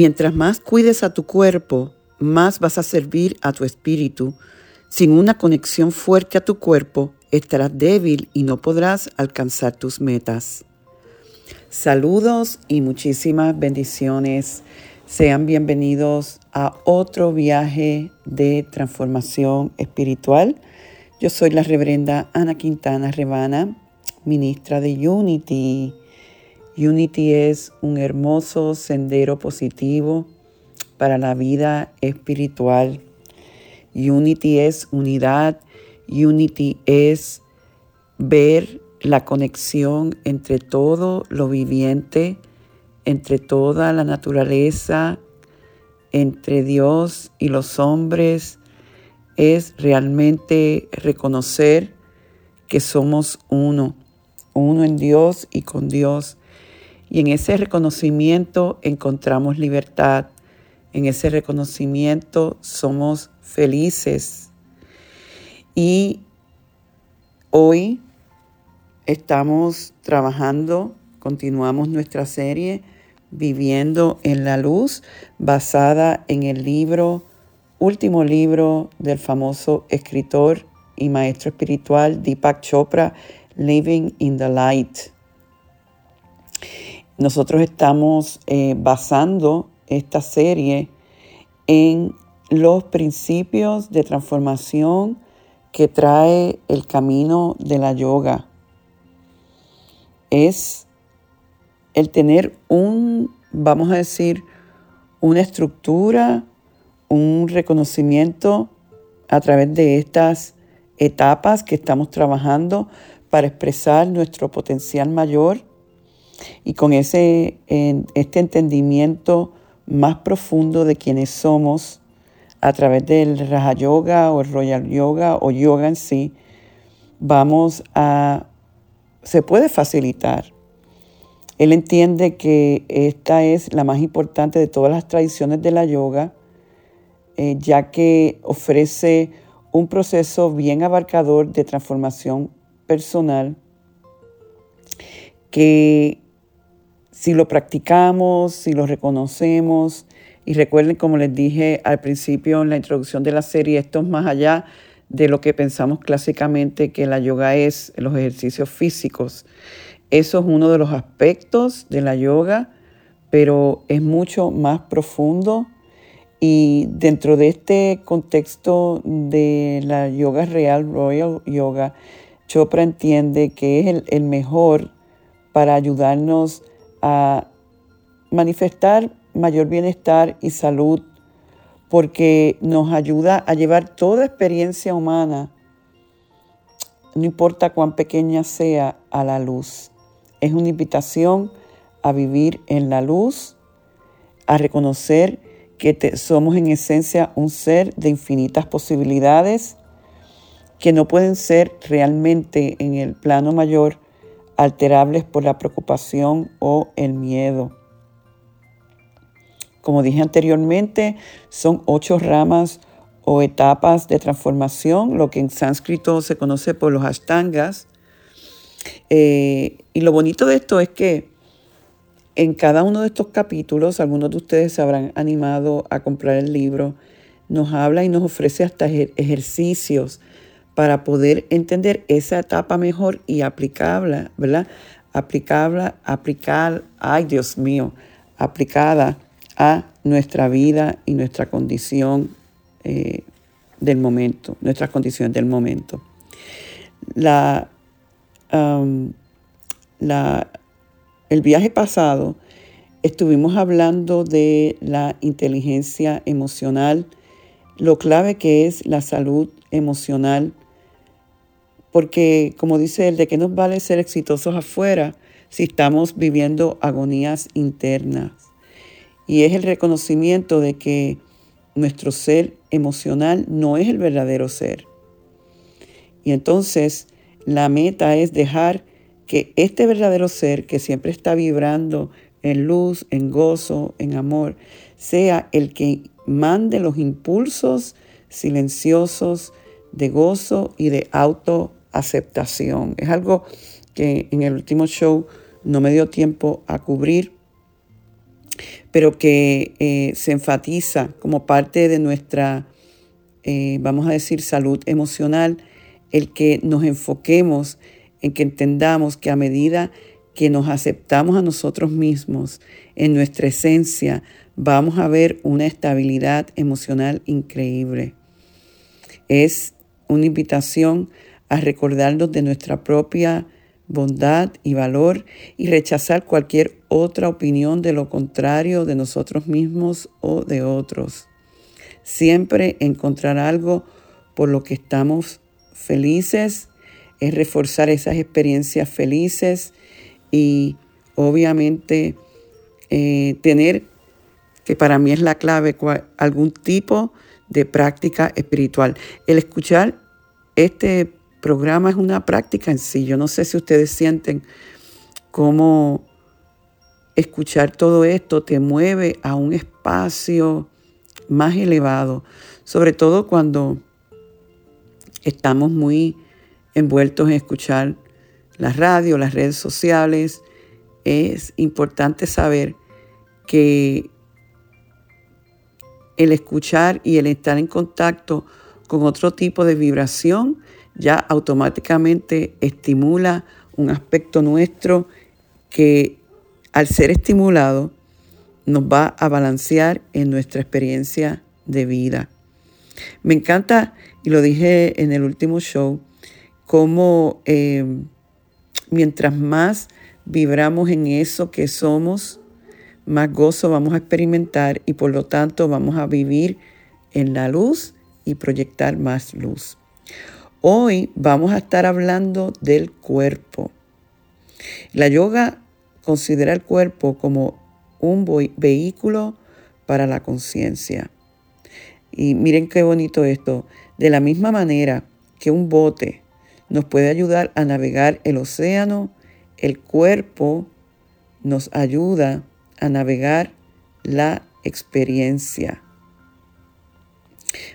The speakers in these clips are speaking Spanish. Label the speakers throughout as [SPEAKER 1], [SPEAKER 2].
[SPEAKER 1] Mientras más cuides a tu cuerpo, más vas a servir a tu espíritu. Sin una conexión fuerte a tu cuerpo, estarás débil y no podrás alcanzar tus metas. Saludos y muchísimas bendiciones. Sean bienvenidos a otro viaje de transformación espiritual. Yo soy la reverenda Ana Quintana Rebana, ministra de Unity. Unity es un hermoso sendero positivo para la vida espiritual. Unity es unidad Unity es ver la conexión entre todo lo viviente, entre toda la naturaleza, entre Dios y los hombres, es realmente reconocer que somos uno, uno en Dios y con Dios. Y en ese reconocimiento encontramos libertad, en ese reconocimiento somos felices y hoy estamos trabajando, continuamos nuestra serie Viviendo en la Luz, basada en el libro, último libro del famoso escritor y maestro espiritual Deepak Chopra, Living in the Light. Nosotros estamos eh, basando esta serie en los principios de transformación que trae el camino de la yoga. Es el tener un, vamos a decir, una estructura, un reconocimiento a través de estas etapas que estamos trabajando para expresar nuestro potencial mayor y con ese este entendimiento más profundo de quienes somos a través del Raja Yoga o el Royal Yoga o yoga en sí, vamos a, se puede facilitar. Él entiende que esta es la más importante de todas las tradiciones de la yoga, eh, ya que ofrece un proceso bien abarcador de transformación personal que si lo practicamos, si lo reconocemos, y recuerden, como les dije al principio en la introducción de la serie, esto es más allá de lo que pensamos clásicamente que la yoga es, los ejercicios físicos. Eso es uno de los aspectos de la yoga, pero es mucho más profundo y dentro de este contexto de la yoga real, Royal Yoga, Chopra entiende que es el, el mejor para ayudarnos a manifestar mayor bienestar y salud, porque nos ayuda a llevar toda experiencia humana, no importa cuán pequeña sea, a la luz. Es una invitación a vivir en la luz, a reconocer que somos en esencia un ser de infinitas posibilidades que no pueden ser realmente en el plano mayor alterables por la preocupación o el miedo. Como dije anteriormente, son ocho ramas o etapas de transformación, lo que en sánscrito se conoce por los ashtangas. Eh, y lo bonito de esto es que en cada uno de estos capítulos, algunos de ustedes se habrán animado a comprar el libro, nos habla y nos ofrece hasta ejercicios para poder entender esa etapa mejor y aplicarla, ¿verdad? Aplicable, aplicar, ay Dios mío, aplicada a nuestra vida y nuestra condición eh, del momento, nuestras condiciones del momento. La, la, el viaje pasado estuvimos hablando de la inteligencia emocional, lo clave que es la salud emocional, porque como dice él, ¿de qué nos vale ser exitosos afuera si estamos viviendo agonías internas? Y es el reconocimiento de que nuestro ser emocional no es el verdadero ser. Y entonces la meta es dejar que este verdadero ser que siempre está vibrando en luz, en gozo, en amor, sea el que mande los impulsos silenciosos de gozo y de autoaceptación. Es algo que en el último show no me dio tiempo a cubrir, pero que eh, se enfatiza como parte de nuestra, eh, vamos a decir, salud emocional, el que nos enfoquemos en que entendamos que a medida que nos aceptamos a nosotros mismos en nuestra esencia, vamos a ver una estabilidad emocional increíble. Es una invitación a recordarnos de nuestra propia bondad y valor y rechazar cualquier otra opinión de lo contrario de nosotros mismos o de otros. Siempre encontrar algo por lo que estamos felices es reforzar esas experiencias felices y obviamente eh, tener, que para mí es la clave, algún tipo de práctica espiritual. El escuchar este programa es una práctica en sí. Yo no sé si ustedes sienten cómo escuchar todo esto te mueve a un espacio más elevado, sobre todo cuando estamos muy envueltos en escuchar la radio, las redes sociales. Es importante saber que el escuchar y el estar en contacto con otro tipo de vibración ya automáticamente estimula un aspecto nuestro que al ser estimulado nos va a balancear en nuestra experiencia de vida. Me encanta, y lo dije en el último show, cómo eh, mientras más vibramos en eso que somos, más gozo vamos a experimentar y por lo tanto vamos a vivir en la luz y proyectar más luz. Hoy vamos a estar hablando del cuerpo. La yoga considera el cuerpo como un vehículo para la conciencia. Y miren qué bonito esto. De la misma manera que un bote nos puede ayudar a navegar el océano, el cuerpo nos ayuda a navegar la experiencia.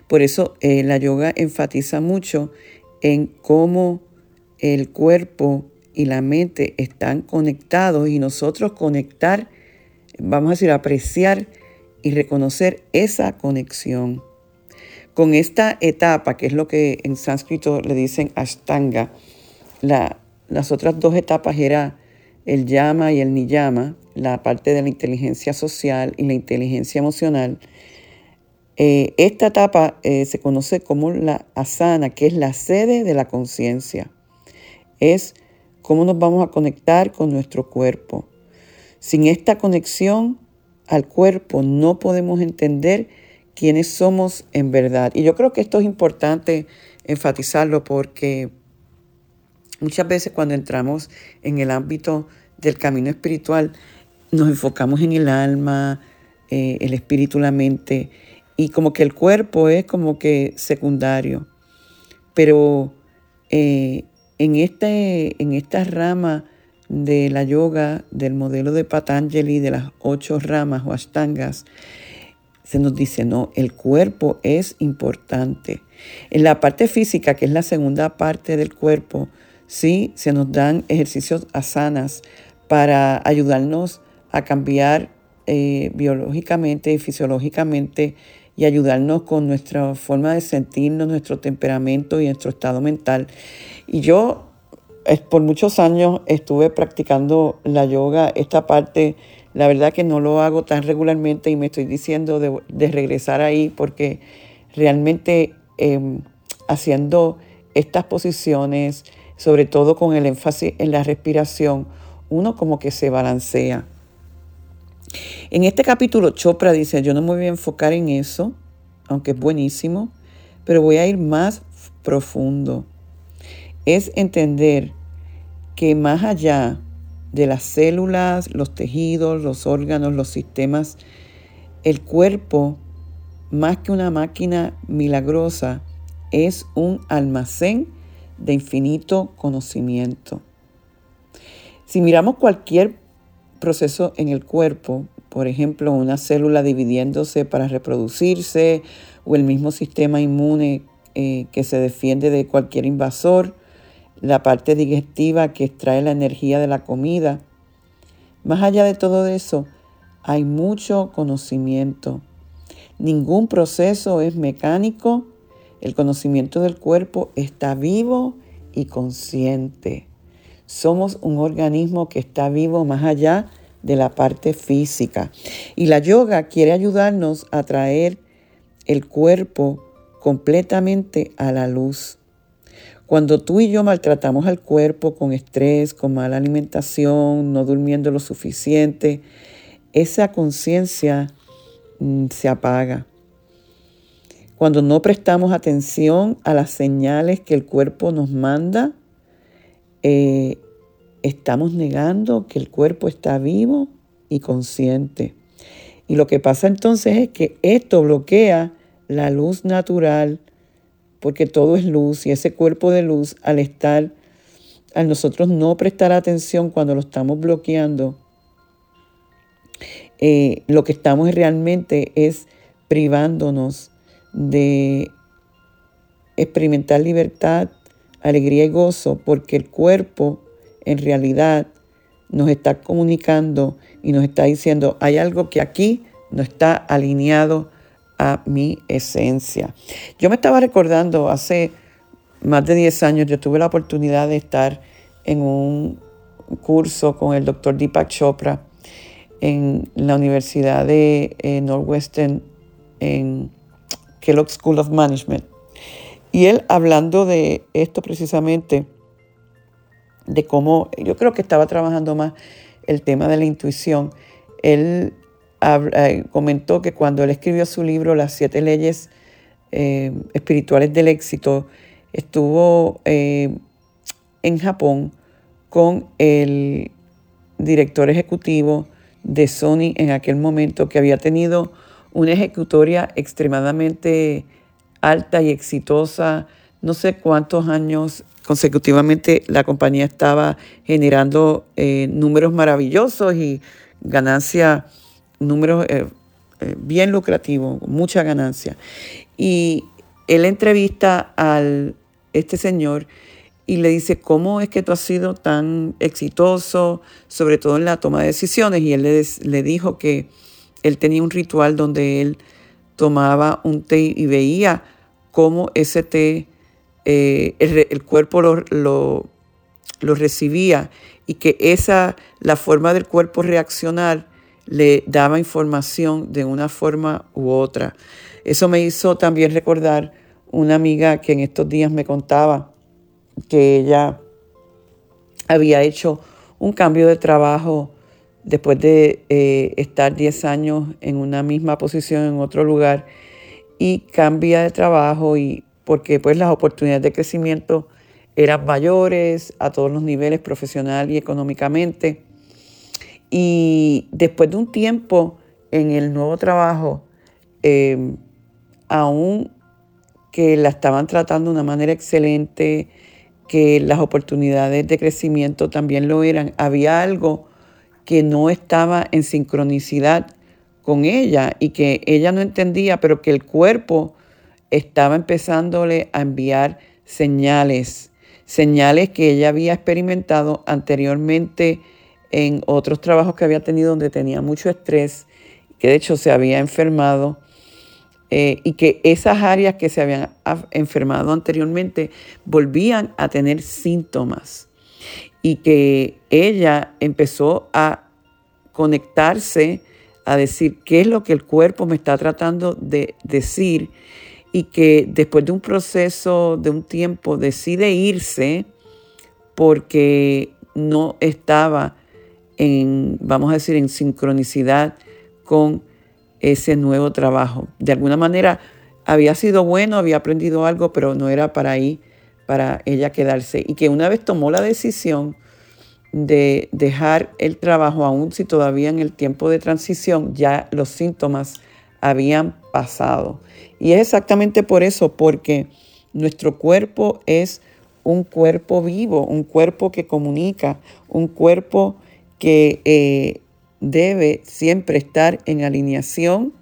[SPEAKER 1] Por eso eh, la yoga enfatiza mucho en cómo el cuerpo y la mente están conectados y nosotros conectar, vamos a decir, apreciar y reconocer esa conexión. Con esta etapa, que es lo que en sánscrito le dicen ashtanga, las otras dos etapas eran el yama y el niyama, la parte de la inteligencia social y la inteligencia emocional. Eh, esta etapa eh, se conoce como la asana, que es la sede de la conciencia. Es cómo nos vamos a conectar con nuestro cuerpo. Sin esta conexión al cuerpo no podemos entender quiénes somos en verdad. Y yo creo que esto es importante enfatizarlo porque muchas veces cuando entramos en el ámbito del camino espiritual, nos enfocamos en el alma, eh, el espíritu, la mente, y como que el cuerpo es como que secundario. Pero eh, en, este, en esta rama de la yoga, del modelo de Patanjali, de las ocho ramas o ashtangas, se nos dice, no, el cuerpo es importante. En la parte física, que es la segunda parte del cuerpo, sí, se nos dan ejercicios asanas para ayudarnos a cambiar eh, biológicamente y fisiológicamente y ayudarnos con nuestra forma de sentirnos, nuestro temperamento y nuestro estado mental. Y yo por muchos años estuve practicando la yoga, esta parte la verdad que no lo hago tan regularmente y me estoy diciendo de, regresar ahí porque realmente em, haciendo estas posiciones, sobre todo con el énfasis en la respiración, uno como que se balancea. En este capítulo Chopra dice, yo no me voy a enfocar en eso, aunque es buenísimo, pero voy a ir más profundo. Es entender que más allá de las células, los tejidos, los órganos, los sistemas, el cuerpo, más que una máquina milagrosa, es un almacén de infinito conocimiento. Si miramos cualquier proceso en el cuerpo, por ejemplo, una célula dividiéndose para reproducirse o el mismo sistema inmune eh, que se defiende de cualquier invasor, la parte digestiva que extrae la energía de la comida. Más allá de todo eso, hay mucho conocimiento. Ningún proceso es mecánico. El conocimiento del cuerpo está vivo y consciente. Somos un organismo que está vivo más allá de la parte física. Y la yoga quiere ayudarnos a traer el cuerpo completamente a la luz. Cuando tú y yo maltratamos al cuerpo con estrés, con mala alimentación, no durmiendo lo suficiente, esa conciencia mm, se apaga. Cuando no prestamos atención a las señales que el cuerpo nos manda, eh, estamos negando que el cuerpo está vivo y consciente. Y lo que pasa entonces es que esto bloquea la luz natural porque todo es luz y ese cuerpo de luz al estar, al nosotros no prestar atención cuando lo estamos bloqueando, eh, lo que estamos realmente es privándonos de experimentar libertad, alegría y gozo, porque el cuerpo en realidad nos está comunicando y nos está diciendo, hay algo que aquí no está alineado a mi esencia. Yo me estaba recordando hace más de 10 años, yo tuve la oportunidad de estar en un curso con el doctor Deepak Chopra en la Universidad de eh, Northwestern en Kellogg School of Management. Y él hablando de esto precisamente, de cómo yo creo que estaba trabajando más el tema de la intuición, él eh, comentó que cuando él escribió su libro Las siete leyes eh, espirituales del éxito, estuvo eh, en Japón con el director ejecutivo de Sony en aquel momento, que había tenido una ejecutoria extremadamente alta y exitosa, no sé cuántos años consecutivamente la compañía estaba generando números maravillosos y ganancia números eh, eh, bien lucrativos, mucha ganancia. Y él entrevista a este señor y le dice, ¿cómo es que tú has sido tan exitoso, sobre todo en la toma de decisiones? Y él le, dijo que él tenía un ritual donde él tomaba un té y veía cómo ese té, eh, el, cuerpo lo, lo, lo, recibía y que esa, la forma del cuerpo reaccionar le daba información de una forma u otra. Eso me hizo también recordar una amiga que en estos días me contaba que ella había hecho un cambio de trabajo después de eh, estar 10 años en una misma posición en otro lugar y cambia de trabajo y porque pues las oportunidades de crecimiento eran mayores a todos los niveles profesional y económicamente. Y después de un tiempo en el nuevo trabajo, em, aún que la estaban tratando de una manera excelente, que las oportunidades de crecimiento también lo eran, había algo que no estaba en sincronicidad con ella y que ella no entendía, pero que el cuerpo estaba empezándole a enviar señales, señales que ella había experimentado anteriormente en otros trabajos que había tenido donde tenía mucho estrés, que de hecho se había enfermado, eh, y que esas áreas que se habían enfermado anteriormente volvían a tener síntomas. Y que ella empezó a conectarse, a decir qué es lo que el cuerpo me está tratando de decir. y que después de un proceso, de un tiempo, decide irse porque no estaba en, vamos a decir, en sincronicidad con ese nuevo trabajo. De alguna manera había sido bueno, había aprendido algo, pero no era para ahí, para ella quedarse. Y que una vez tomó la decisión de dejar el trabajo, aún si todavía en el tiempo de transición ya los síntomas habían pasado. Y es exactamente por eso, porque nuestro cuerpo es un cuerpo vivo, un cuerpo que comunica, un cuerpo que eh, debe siempre estar en alineación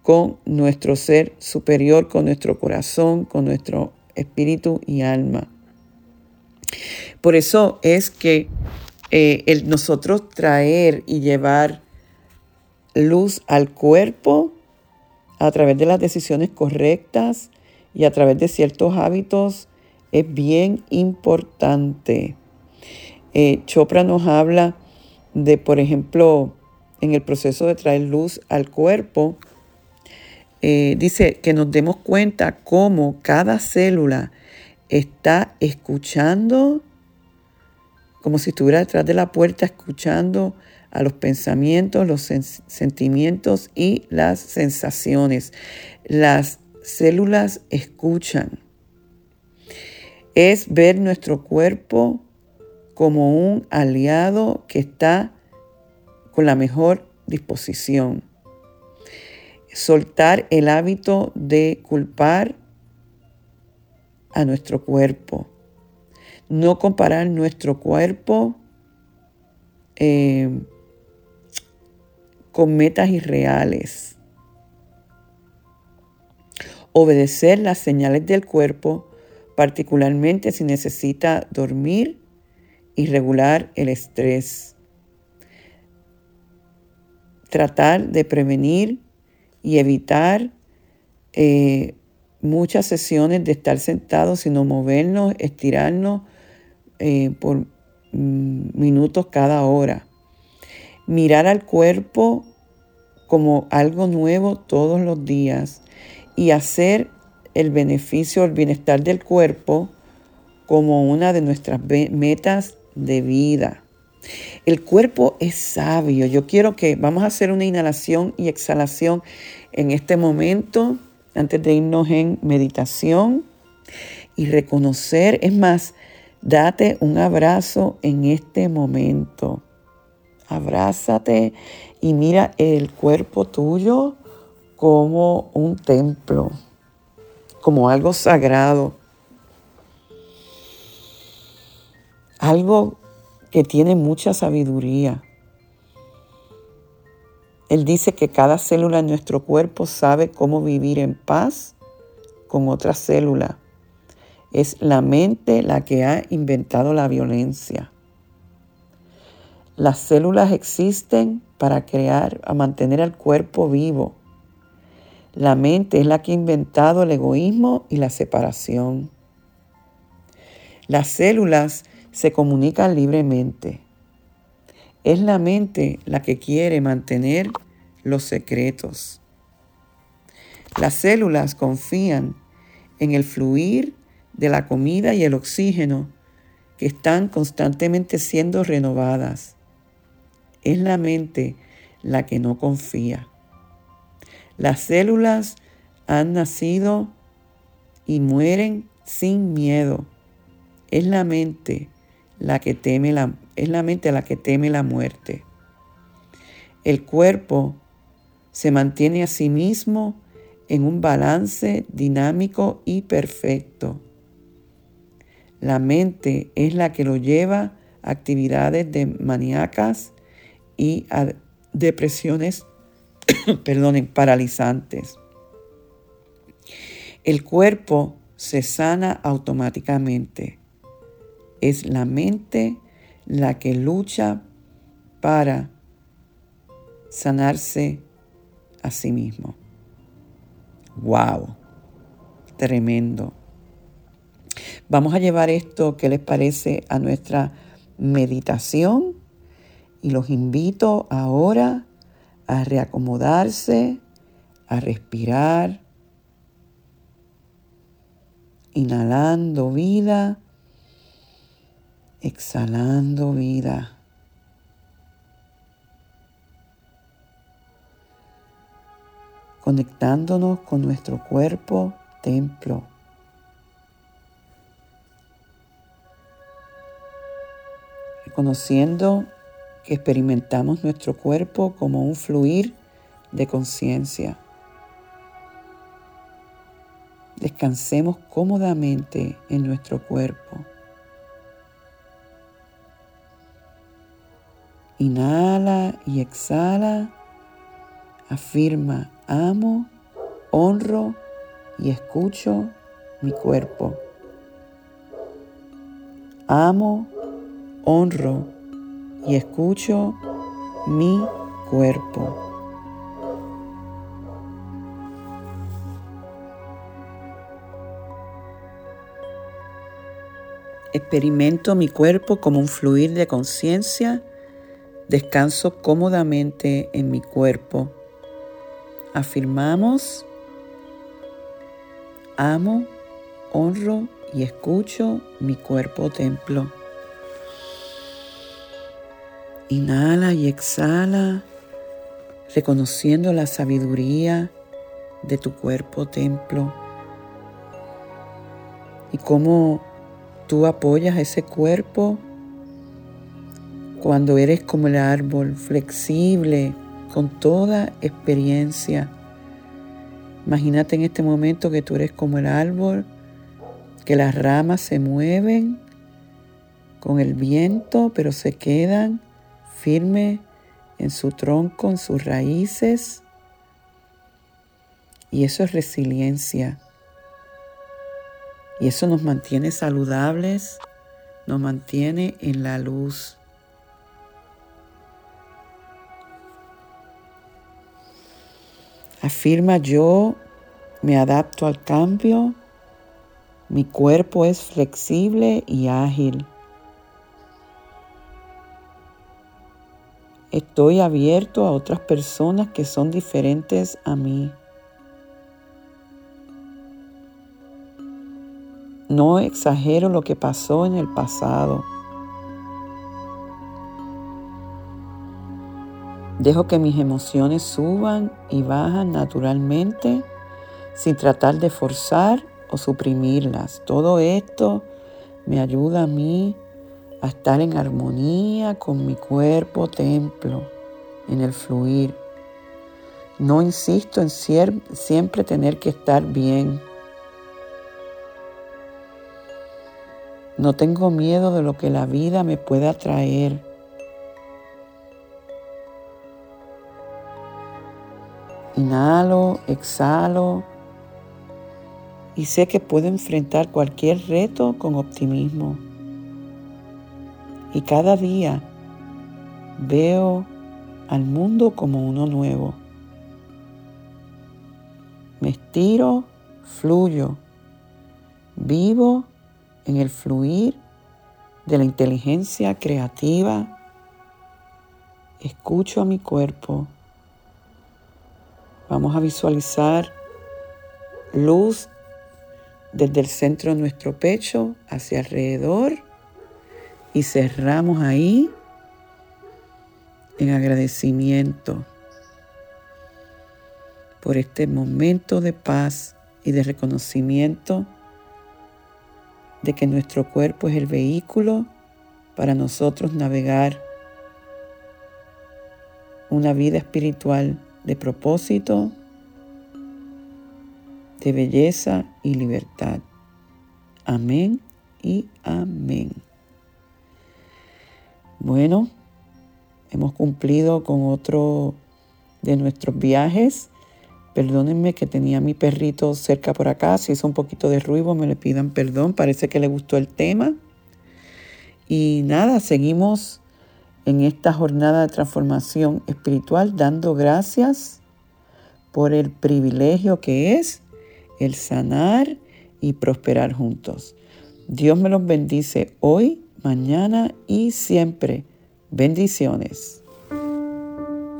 [SPEAKER 1] con nuestro ser superior, con nuestro corazón, con nuestro espíritu y alma. Por eso es que eh, el nosotros traer y llevar luz al cuerpo a través de las decisiones correctas y a través de ciertos hábitos es bien importante. Eh, Chopra nos habla de, por ejemplo, en el proceso de traer luz al cuerpo, eh, dice que nos demos cuenta cómo cada célula está escuchando, como si estuviera detrás de la puerta escuchando a los pensamientos, los sentimientos y las sensaciones. Las células escuchan. Es ver nuestro cuerpo como un aliado que está con la mejor disposición. Soltar el hábito de culpar a nuestro cuerpo. No comparar nuestro cuerpo eh, con metas irreales. Obedecer las señales del cuerpo, particularmente si necesita dormir y regular el estrés. Tratar de prevenir y evitar eh, muchas sesiones de estar sentados, sino movernos, estirarnos eh, por mm, minutos cada hora mirar al cuerpo como algo nuevo todos los días y hacer el beneficio, el bienestar del cuerpo como una de nuestras metas de vida. El cuerpo es sabio. Yo quiero que vamos a hacer una inhalación y exhalación en este momento, antes de irnos en meditación y reconocer, es más, date un abrazo en este momento. Abrázate y mira el cuerpo tuyo como un templo, como algo sagrado, algo que tiene mucha sabiduría. Él dice que cada célula en nuestro cuerpo sabe cómo vivir en paz con otra célula. Es la mente la que ha inventado la violencia. Las células existen para crear, a mantener al cuerpo vivo. La mente es la que ha inventado el egoísmo y la separación. Las células se comunican libremente. Es la mente la que quiere mantener los secretos. Las células confían en el fluir de la comida y el oxígeno que están constantemente siendo renovadas. Es la mente la que no confía. Las células han nacido y mueren sin miedo. Es la mente la que teme la, es la mente la que teme la muerte. El cuerpo se mantiene a sí mismo en un balance dinámico y perfecto. La mente es la que lo lleva a actividades de maníacas y a depresiones perdonen, paralizantes. El cuerpo se sana automáticamente. Es la mente la que lucha para sanarse a sí mismo. ¡Wow! Tremendo. Vamos a llevar esto, ¿qué les parece? A nuestra meditación y los invito ahora a reacomodarse, a respirar inhalando vida, exhalando vida. Conectándonos con nuestro cuerpo templo. Reconociendo que experimentamos nuestro cuerpo como un fluir de conciencia. Descansemos cómodamente en nuestro cuerpo. Inhala y exhala. Afirma, amo, honro y escucho mi cuerpo. Amo, honro y escucho mi cuerpo. Experimento mi cuerpo como un fluir de conciencia. Descanso cómodamente en mi cuerpo. Afirmamos, amo, honro y escucho mi cuerpo templo. Inhala y exhala, reconociendo la sabiduría de tu cuerpo templo y cómo Tú apoyas ese cuerpo cuando eres como el árbol, flexible, con toda experiencia. Imagínate en este momento que tú eres como el árbol, que las ramas se mueven con el viento, pero se quedan firmes en su tronco, en sus raíces. Y eso es resiliencia. Y eso nos mantiene saludables, nos mantiene en la luz. Afirma yo me adapto al cambio, mi cuerpo es flexible y ágil. Estoy abierto a otras personas que son diferentes a mí. No exagero lo que pasó en el pasado. Dejo que mis emociones suban y bajan naturalmente sin tratar de forzar o suprimirlas. Todo esto me ayuda a mí a estar en armonía con mi cuerpo templo, en el fluir. No insisto en siempre tener que estar bien. No tengo miedo de lo que la vida me pueda traer. Inhalo, exhalo y sé que puedo enfrentar cualquier reto con optimismo. Y cada día veo al mundo como uno nuevo. Me estiro, fluyo, vivo en el fluir de la inteligencia creativa, escucho a mi cuerpo. Vamos a visualizar luz desde el centro de nuestro pecho hacia alrededor y cerramos ahí en agradecimiento por este momento de paz y de reconocimiento de que nuestro cuerpo es el vehículo para nosotros navegar una vida espiritual de propósito, de belleza y libertad. Amén y amén. Bueno, hemos cumplido con otro de nuestros viajes Perdónenme que tenía mi perrito cerca por acá. Si hizo un poquito de ruido, me le pidan perdón. Parece que le gustó el tema. Y nada, seguimos en esta jornada de transformación espiritual dando gracias por el privilegio que es el sanar y prosperar juntos. Dios me los bendice hoy, mañana y siempre. Bendiciones.